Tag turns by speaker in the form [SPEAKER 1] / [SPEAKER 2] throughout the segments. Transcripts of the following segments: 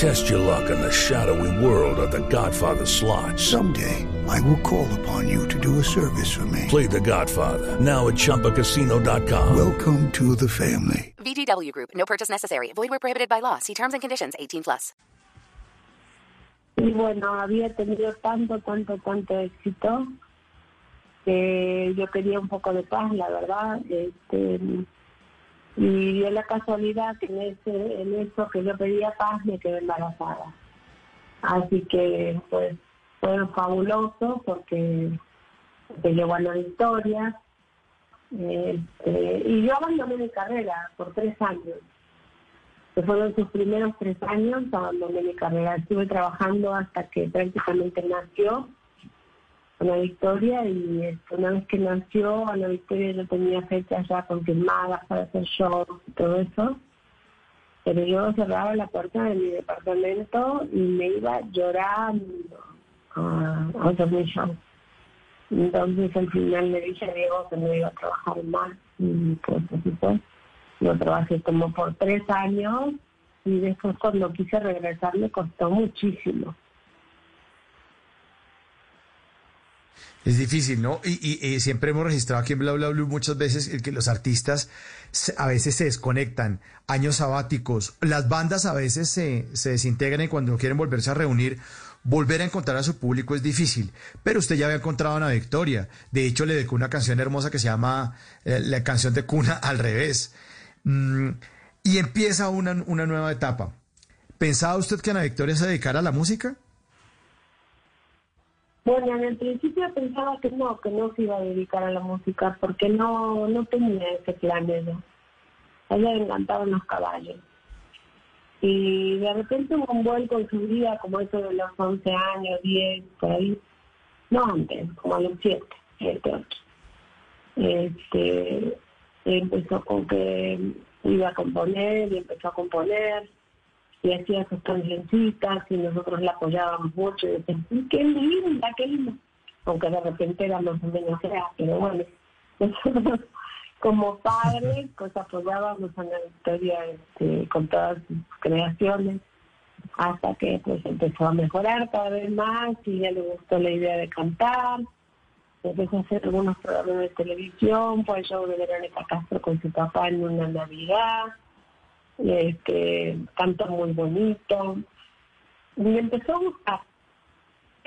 [SPEAKER 1] Test your luck in the shadowy world of The Godfather slot.
[SPEAKER 2] Someday, I will call upon you to do a service for me.
[SPEAKER 1] Play The Godfather now at ChumbaCasino.com.
[SPEAKER 2] Welcome to the family.
[SPEAKER 3] VGW Group. No purchase necessary. Void where prohibited by law. See terms and conditions. 18 plus.
[SPEAKER 4] Y bueno, había tenido tanto, tanto, tanto éxito que yo quería un poco de paz, la verdad. Este, y dio la casualidad que en, ese, en eso que yo pedía paz me quedé embarazada. Así que pues fue fabuloso porque te llevó a la victoria. Este, y yo abandoné mi carrera por tres años. Que fueron sus primeros tres años, abandoné mi carrera. Estuve trabajando hasta que prácticamente nació Ana Victoria y este, una vez que nació Ana Victoria yo tenía fechas ya confirmadas para hacer shows y todo eso. Pero yo cerraba la puerta de mi departamento y me iba llorando a, a hacer show. Entonces al final le dije a Diego que no iba a trabajar más y pues así fue. Lo trabajé como por tres años y después cuando quise regresar me costó muchísimo.
[SPEAKER 5] Es difícil, ¿no? Y, y, siempre hemos registrado aquí en Bla Bla Blue muchas veces que los artistas a veces se desconectan, años sabáticos, las bandas a veces se, se desintegran y cuando quieren volverse a reunir, volver a encontrar a su público es difícil. Pero usted ya había encontrado a Ana Victoria. De hecho, le dedicó una canción hermosa que se llama eh, La canción de cuna al revés. Mm, y empieza una, una nueva etapa. ¿Pensaba usted que Ana Victoria se dedicara a la música?
[SPEAKER 4] Bueno, en el principio pensaba que no, que no se iba a dedicar a la música, porque no, no tenía ese plan ella. A ella le encantaban los caballos. Y de repente hubo un vuelco en su vida, como eso de los 11 años, 10, por ahí. No antes, como a los 7, 7, 8. Este, empezó con que iba a componer y empezó a componer y hacía sus cancioncitas y nosotros la apoyábamos mucho y decíamos, "Ay, qué linda, qué linda. Aunque de repente o menos fea, pero bueno, nosotros como padres pues apoyábamos a la Victoria este, con todas sus creaciones hasta que pues empezó a mejorar cada vez más y ya le gustó la idea de cantar empezó a hacer algunos programas de televisión, fue el show de Verónica Castro con su papá en una Navidad, este, canta muy bonito, y empezó a gustar,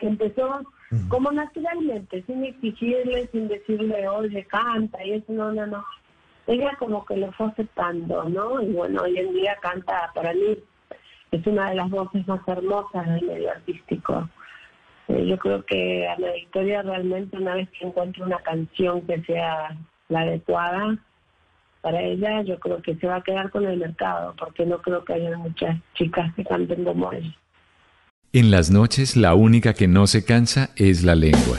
[SPEAKER 4] empezó como naturalmente, sin exigirle, sin decirle, oye, canta, y eso, no, no, no. Ella como que lo fue aceptando, ¿no? Y bueno, hoy en día canta, para mí, es una de las voces más hermosas del medio artístico. Eh, Yo creo que Ana Victoria realmente una vez que encuentre una canción que sea la adecuada para ella, yo creo que se va a quedar con el mercado, porque no creo que haya muchas chicas que canten como ella.
[SPEAKER 6] En las noches la única que no se cansa es la lengua.